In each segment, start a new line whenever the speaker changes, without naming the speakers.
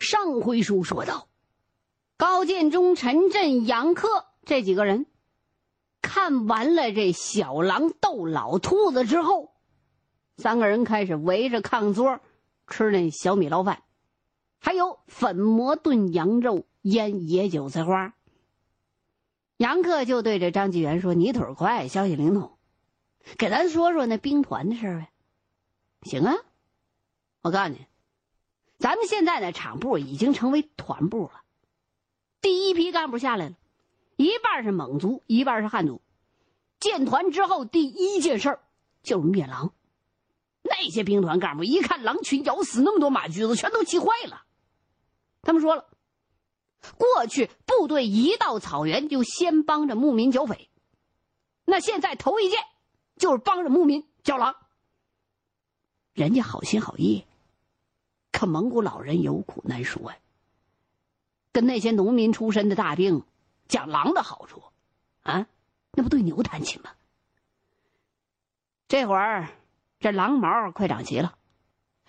上回书说到，高建中、陈震、杨克这几个人看完了这小狼斗老兔子之后，三个人开始围着炕桌吃那小米捞饭，还有粉馍炖羊肉、腌野韭菜花。杨克就对着张纪元说：“你腿快，消息灵通，给咱说说那兵团的事呗。”“行啊，我告诉你，咱们现在的厂部已经成为团部了。第一批干部下来了，一半是蒙族，一半是汉族。建团之后，第一件事就是灭狼。那些兵团干部一看狼群咬死那么多马驹子，全都气坏了。他们说了。”过去部队一到草原就先帮着牧民剿匪，那现在头一件就是帮着牧民剿狼。人家好心好意，可蒙古老人有苦难说呀。跟那些农民出身的大兵讲狼的好处，啊，那不对牛弹琴吗？这会儿这狼毛快长齐了，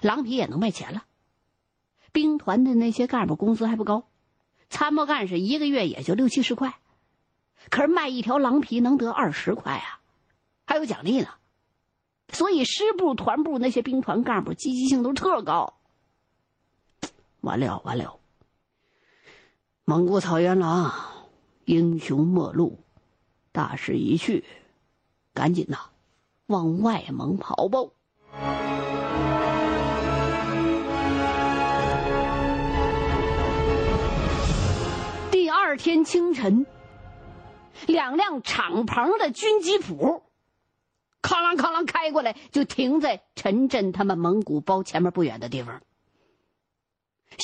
狼皮也能卖钱了。兵团的那些干部工资还不高。参谋干事一个月也就六七十块，可是卖一条狼皮能得二十块啊，还有奖励呢。所以师部、团部那些兵团干部积极性都特高。完了完了，蒙古草原狼英雄末路，大势已去，赶紧呐，往外蒙跑吧。第二天清晨，两辆敞篷的军机普，哐啷哐啷开过来，就停在陈震他们蒙古包前面不远的地方。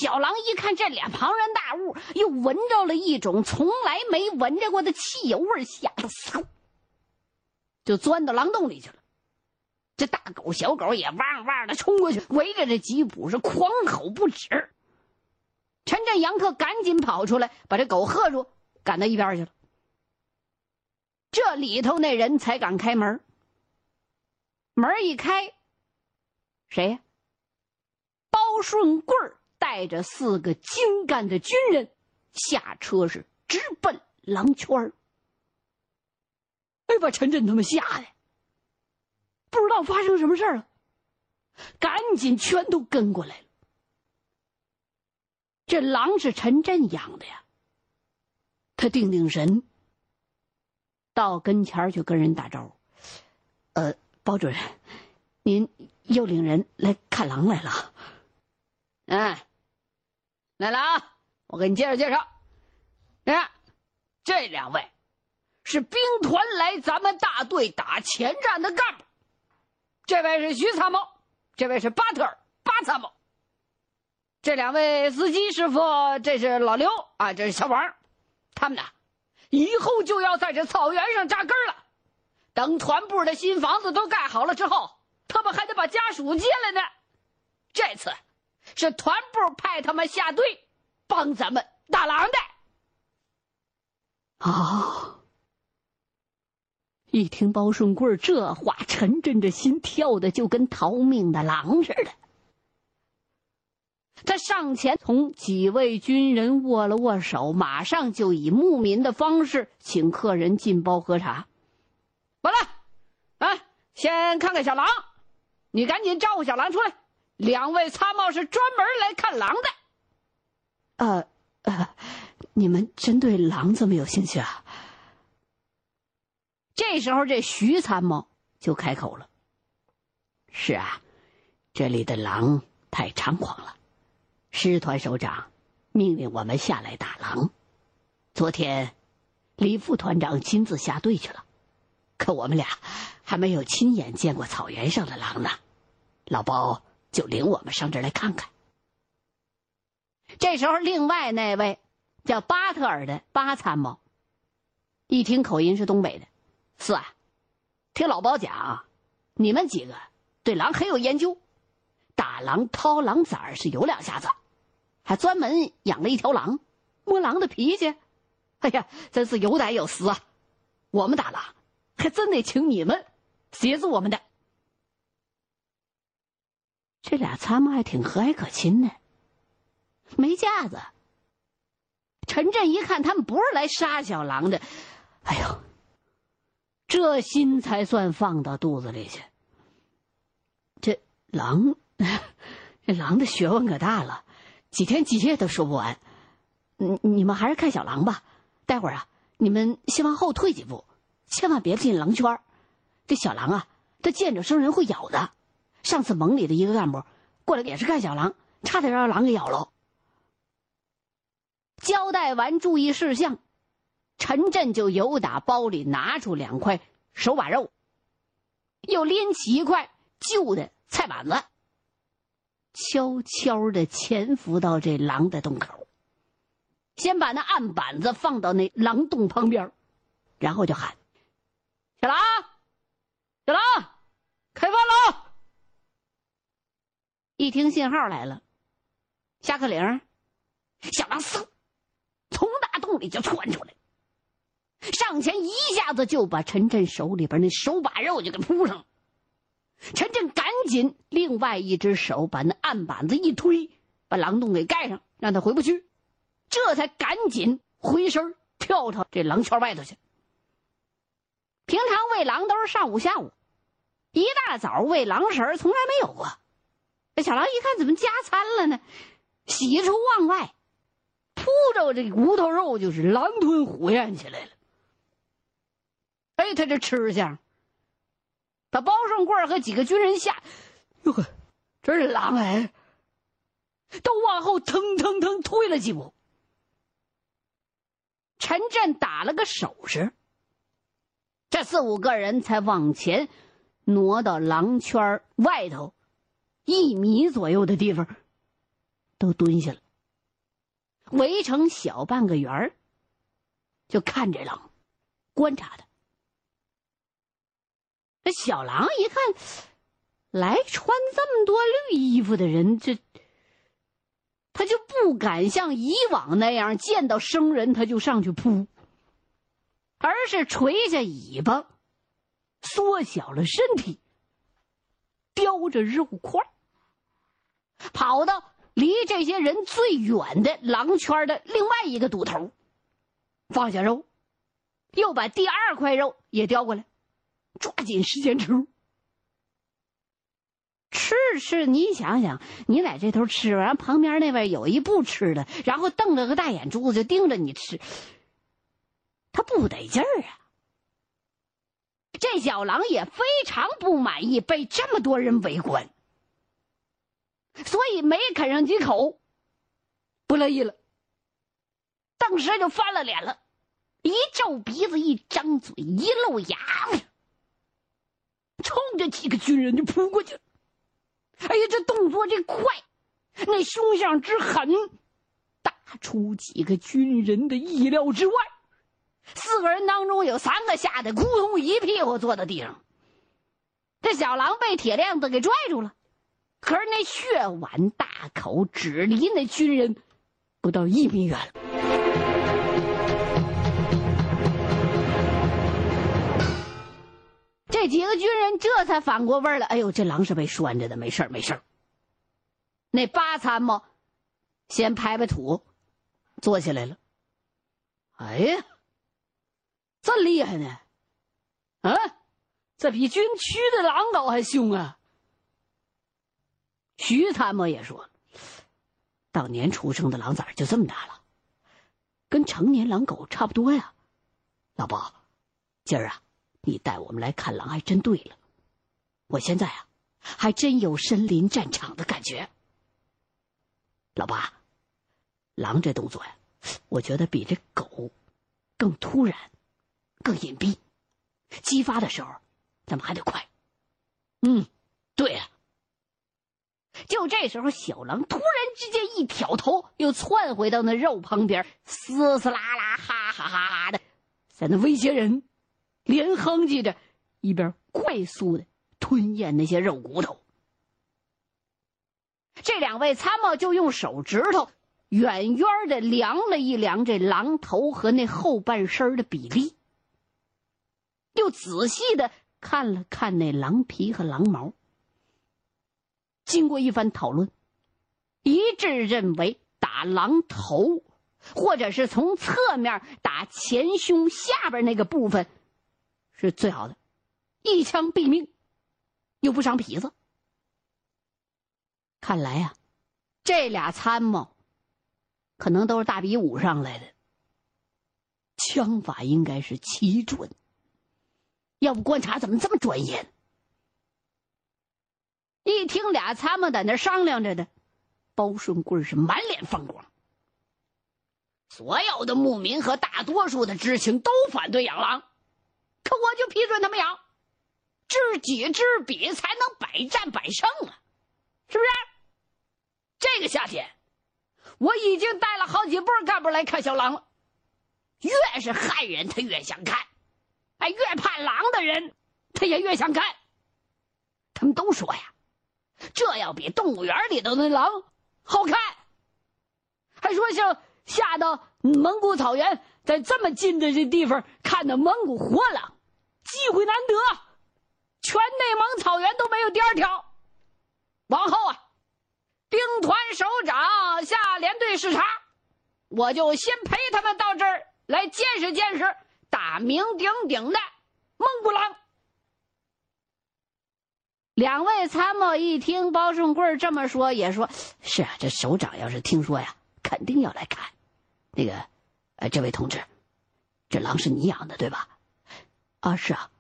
小狼一看这俩庞然大物，又闻着了一种从来没闻着过的汽油味，吓得嗖，就钻到狼洞里去了。这大狗、小狗也汪汪的冲过去，围着这吉普是狂吼不止。陈震、杨克赶紧跑出来，把这狗喝住，赶到一边去了。这里头那人才敢开门。门一开，谁呀？包顺贵带着四个精干的军人下车，是直奔狼圈儿哎，把陈震他们吓的，不知道发生什么事儿了，赶紧全都跟过来了。这狼是陈震养的呀。他定定神，到跟前去跟人打招呼：“呃，包主任，您又领人来看狼来了。”“嗯，来了啊！我给你介绍介绍。你看，这两位是兵团来咱们大队打前站的干部。这位是徐参谋，这位是巴特尔巴参谋。”这两位司机师傅，这是老刘啊，这是小王，他们呢，以后就要在这草原上扎根了。等团部的新房子都盖好了之后，他们还得把家属接来呢。这次是团部派他们下队，帮咱们打狼的。啊！一听包顺贵这话，陈震这心跳的就跟逃命的狼似的。他上前同几位军人握了握手，马上就以牧民的方式请客人进包喝茶。完了，啊，先看看小狼，你赶紧招呼小狼出来。两位参谋是专门来看狼的。呃，呃，你们真对狼这么有兴趣啊？这时候，这徐参谋就开口了：“是啊，这里的狼太猖狂了。”师团首长命令我们下来打狼。昨天，李副团长亲自下队去了，可我们俩还没有亲眼见过草原上的狼呢。老包就领我们上这儿来看看。这时候，另外那位叫巴特尔的巴参谋，一听口音是东北的，是啊，听老包讲，你们几个对狼很有研究，打狼掏狼崽儿是有两下子。还专门养了一条狼，摸狼的脾气，哎呀，真是有胆有识啊！我们打狼，还真得请你们协助我们的。这俩参谋还挺和蔼可亲的，没架子。陈震一看，他们不是来杀小狼的，哎呦，这心才算放到肚子里去。这狼，这狼的学问可大了，几天几夜都说不完。你你们还是看小狼吧，待会儿啊，你们先往后退几步，千万别进狼圈这小狼啊，它见着生人会咬的。上次盟里的一个干部过来也是看小狼，差点让狼给咬了。交代完注意事项，陈震就由打包里拿出两块手把肉，又拎起一块旧的菜板子，悄悄的潜伏到这狼的洞口。先把那案板子放到那狼洞旁边，然后就喊：“小狼，小狼，开饭了！”一听信号来了，下课铃，小狼嗖从大洞里就窜出来，上前一下子就把陈震手里边那手把肉就给扑上了。陈震赶紧另外一只手把那案板子一推，把狼洞给盖上，让他回不去。这才赶紧回身跳到这狼圈外头去。平常喂狼都是上午、下午，一大早喂狼食从来没有过。这小狼一看怎么加餐了呢？喜出望外，扑着这骨头肉就是狼吞虎咽起来了。哎，他这吃相，把包胜贵和几个军人吓，哟呵，这是狼哎，都往后腾腾腾退了几步。陈震打了个手势，这四五个人才往前挪到狼圈外头一米左右的地方，都蹲下了，围成小半个圆儿，就看这狼，观察他。这小狼一看，来穿这么多绿衣服的人，这。他就不敢像以往那样见到生人他就上去扑，而是垂下尾巴，缩小了身体，叼着肉块，跑到离这些人最远的狼圈的另外一个堵头，放下肉，又把第二块肉也叼过来，抓紧时间吃。吃吃，你想想，你在这头吃完，旁边那位有一不吃的，然后瞪着个大眼珠子就盯着你吃，他不得劲儿啊！这小狼也非常不满意被这么多人围观，所以没啃上几口，不乐意了，当时就翻了脸了，一皱鼻子，一张嘴，一露牙，冲着几个军人就扑过去。哎呀，这动作这快，那凶相之狠，打出几个军人的意料之外。四个人当中有三个吓得咕咚一屁股坐在地上。这小狼被铁链子给拽住了，可是那血碗大口只离那军人不到一米远了。这几个军人这才反过味儿来，哎呦，这狼是被拴着的，没事儿，没事儿。那八参谋先拍拍土，坐起来了。哎呀，这厉害呢！啊，这比军区的狼狗还凶啊！徐参谋也说，当年出生的狼崽就这么大了，跟成年狼狗差不多呀。老包，今儿啊。你带我们来看狼，还真对了。我现在啊，还真有身临战场的感觉。老八，狼这动作呀，我觉得比这狗更突然，更隐蔽，激发的时候咱们还得快。嗯，对呀。就这时候，小狼突然之间一挑头，又窜回到那肉旁边，嘶嘶啦啦，哈哈哈哈的，在那威胁人。连哼唧着，一边快速的吞咽那些肉骨头。这两位参谋就用手指头远远的量了一量这狼头和那后半身的比例，又仔细的看了看那狼皮和狼毛。经过一番讨论，一致认为打狼头，或者是从侧面打前胸下边那个部分，是最好的，一枪毙命，又不伤皮子。看来呀，这俩参谋可能都是大比武上来的，枪法应该是奇准。要不观察怎么这么专业？一听俩参谋在那商量着的，包顺贵是满脸放光。所有的牧民和大多数的知青都反对养狼，可我就批准他们养，知己知彼才能百战百胜啊，是不是？这个夏天，我已经带了好几波干部来看小狼了。越是害人，他越想看；哎，越怕狼的人，他也越想看。他们都说呀，这要比动物园里头的狼好看。还说像下到蒙古草原，在这么近的这地方看到蒙古活狼，机会难得，全内蒙草原都没有第二条。往后啊。兵团首长下连队视察，我就先陪他们到这儿来见识见识大名鼎鼎的蒙古狼。两位参谋一听包顺贵这么说，也说是啊。这首长要是听说呀，肯定要来看。那个，呃，这位同志，这狼是你养的对吧？啊，是啊。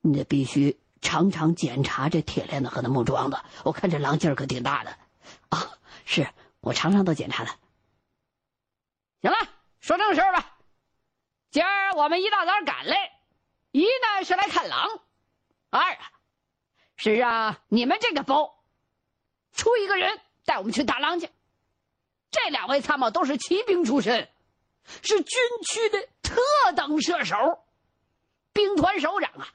你得必须常常检查这铁链子和那木桩子，我看这狼劲儿可挺大的。啊，是我常常都检查的。行了，说正事儿吧。今儿我们一大早赶来，一呢是来看狼，二啊是让你们这个包出一个人带我们去打狼去。这两位参谋都是骑兵出身，是军区的特等射手，兵团首长啊，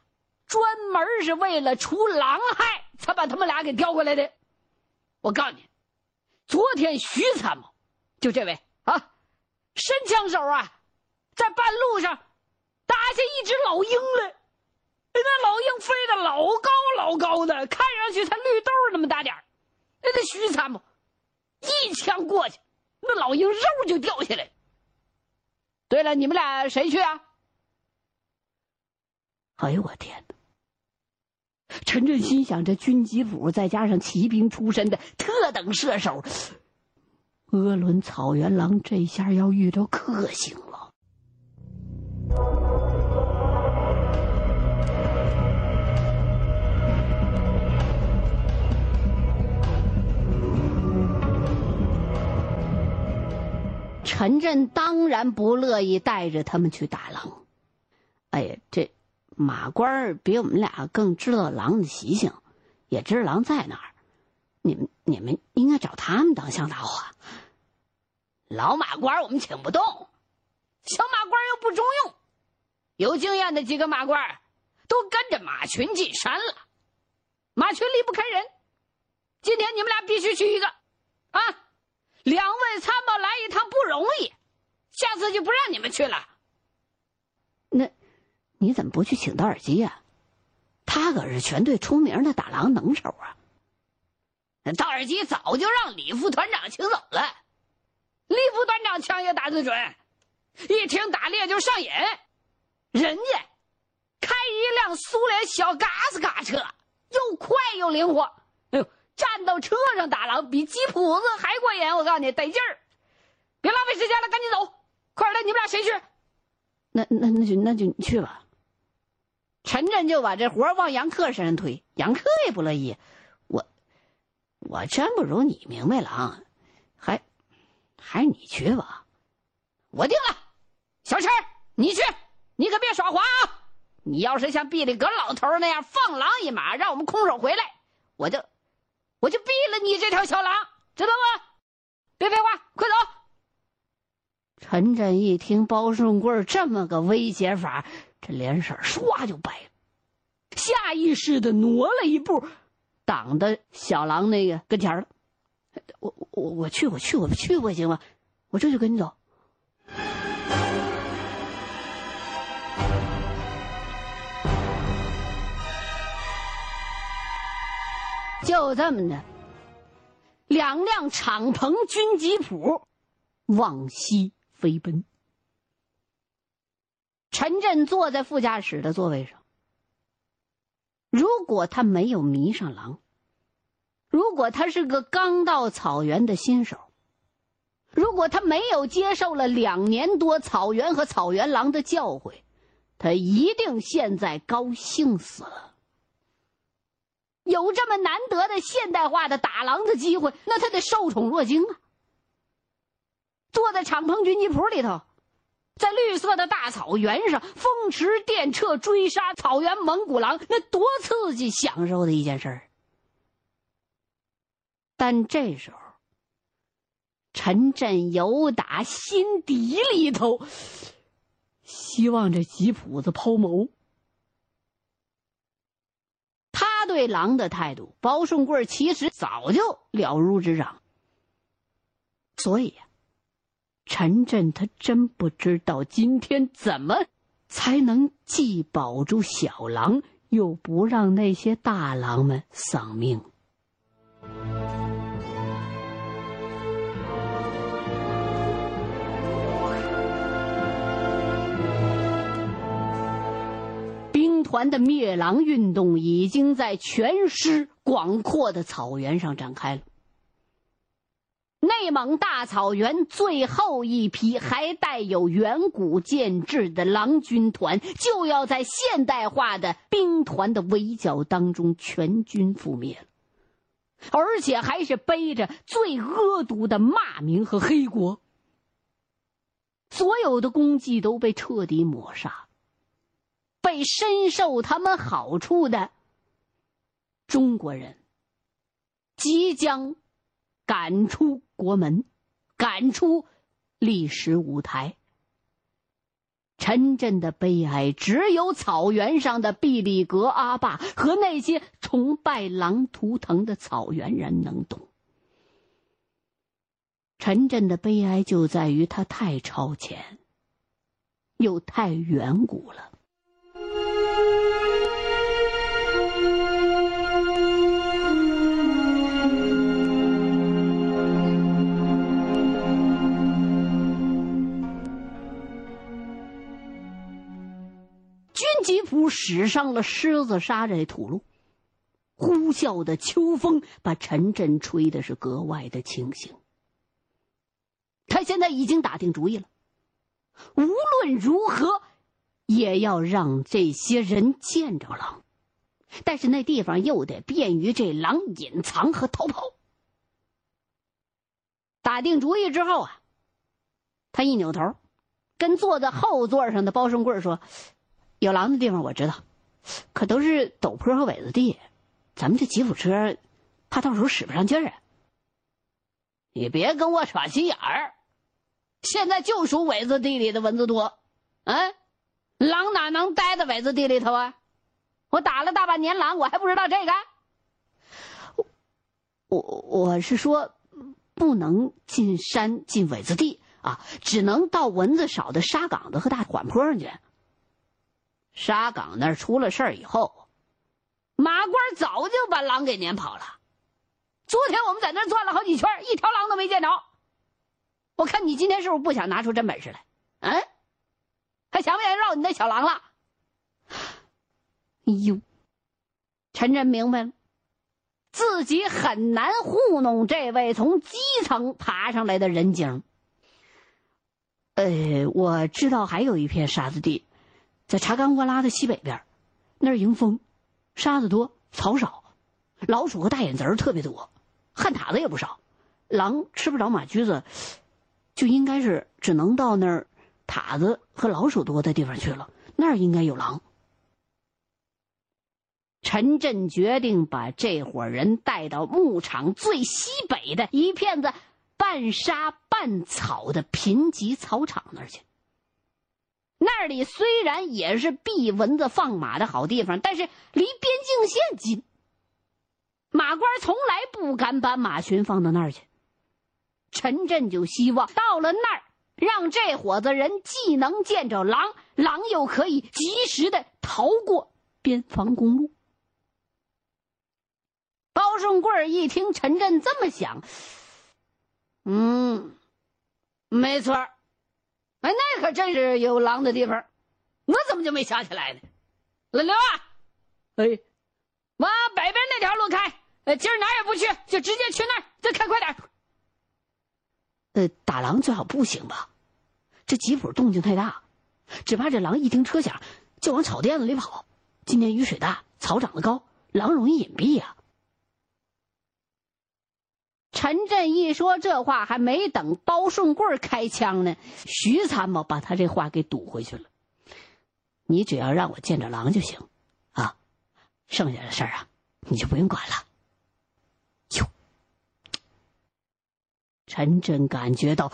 专门是为了除狼害才把他们俩给调过来的。我告诉你。昨天徐参谋，就这位啊，神枪手啊，在半路上打下一只老鹰来。那老鹰飞得老高老高的，看上去才绿豆那么大点儿。那徐参谋一枪过去，那老鹰肉就掉下来。对了，你们俩谁去啊？哎呦我天哪！陈震心想：这军机府再加上骑兵出身的特等射手，鄂伦草原狼这下要遇到克星。陈震当然不乐意带着他们去打狼。哎呀，这。马官比我们俩更知道狼的习性，也知道狼在哪儿。你们你们应该找他们当向导啊。老马官我们请不动，小马官又不中用。有经验的几个马官都跟着马群进山了，马群离不开人。今天你们俩必须去一个啊！两位参谋来一趟不容易，下次就不让你们去了。那。你怎么不去请道尔基呀？他可是全队出名的打狼能手啊！那道尔基早就让李副团长请走了。李副团长枪也打得准，一听打猎就上瘾。人家开一辆苏联小嘎斯卡车，又快又灵活。哎呦，站到车上打狼比吉普子还过瘾！我告诉你，得劲儿。别浪费时间了，赶紧走！快点，你们俩谁去？那那那就那就你去吧。陈震就把这活往杨克身上推，杨克也不乐意。我，我真不如你明白了啊，还，还是你去吧。我定了，小陈，你去，你可别耍滑啊！你要是像毕里格老头那样放狼一马，让我们空手回来，我就，我就毙了你这条小狼，知道吗？别废话，快走！陈震一听包顺贵这么个威胁法。这脸色唰就白了，下意识的挪了一步，挡在小狼那个跟前了。我我我去我去我去不行吗？我这就跟你走。就这么的，两辆敞篷军吉普往西飞奔。陈震坐在副驾驶的座位上。如果他没有迷上狼，如果他是个刚到草原的新手，如果他没有接受了两年多草原和草原狼的教诲，他一定现在高兴死了。有这么难得的现代化的打狼的机会，那他得受宠若惊啊！坐在敞篷军机铺里头，在绿色的大草原上风驰电掣追杀草原蒙古狼，那多刺激、享受的一件事儿！但这时候，陈震由打心底里头希望这吉普子抛锚。对狼的态度，包顺贵其实早就了如指掌。所以呀，陈震他真不知道今天怎么才能既保住小狼，又不让那些大狼们丧命。团的灭狼运动已经在全师广阔的草原上展开了。内蒙大草原最后一批还带有远古建制的狼军团，就要在现代化的兵团的围剿当中全军覆灭了，而且还是背着最恶毒的骂名和黑锅。所有的功绩都被彻底抹杀。被深受他们好处的中国人即将赶出国门，赶出历史舞台。陈震的悲哀，只有草原上的毕力格阿爸和那些崇拜狼图腾的草原人能懂。陈震的悲哀就在于他太超前，又太远古了。吉普驶上了狮子沙这土路，呼啸的秋风把陈震吹的是格外的清醒。他现在已经打定主意了，无论如何也要让这些人见着狼，但是那地方又得便于这狼隐藏和逃跑。打定主意之后啊，他一扭头，跟坐在后座上的包胜贵说。有狼的地方我知道，可都是陡坡和苇子地，咱们这吉普车怕到时候使不上劲儿啊！你别跟我耍心眼儿，现在就属苇子地里的蚊子多，嗯，狼哪能待在苇子地里头啊？我打了大半年狼，我还不知道这个？我我是说，不能进山进苇子地啊，只能到蚊子少的沙岗子和大缓坡上去。沙岗那儿出了事儿以后，马官早就把狼给撵跑了。昨天我们在那儿转了好几圈，一条狼都没见着。我看你今天是不是不想拿出真本事来？嗯，还想不想绕你那小狼了？哎呦，陈真明白了，自己很难糊弄这位从基层爬上来的人精。呃，我知道还有一片沙子地。在查干沃拉的西北边，那儿迎风，沙子多，草少，老鼠和大眼贼特别多，旱獭子也不少，狼吃不着马驹子，就应该是只能到那儿，獭子和老鼠多的地方去了，那儿应该有狼。陈震决定把这伙人带到牧场最西北的一片子半沙半草的贫瘠草场那儿去。那里虽然也是避蚊子放马的好地方，但是离边境线近，马官从来不敢把马群放到那儿去。陈震就希望到了那儿，让这伙子人既能见着狼，狼又可以及时的逃过边防公路。包顺贵一听陈震这么想，嗯，没错哎，那可真是有狼的地方，我怎么就没想起来呢？老刘啊，哎，往北边那条路开，呃，今儿哪也不去，就直接去那儿，再开快点。呃，打狼最好步行吧，这吉普动静太大，只怕这狼一听车响就往草甸子里跑。今年雨水大，草长得高，狼容易隐蔽呀。陈震一说这话，还没等包顺贵开枪呢，徐参谋把他这话给堵回去了。你只要让我见着狼就行，啊，剩下的事儿啊，你就不用管了。哟，陈震感觉到，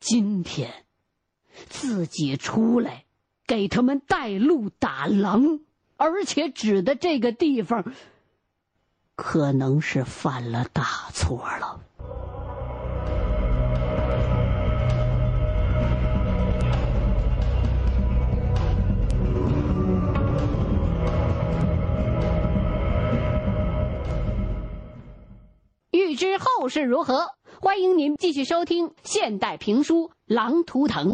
今天自己出来给他们带路打狼。而且指的这个地方，可能是犯了大错了。欲知后事如何，欢迎您继续收听现代评书《狼图腾》。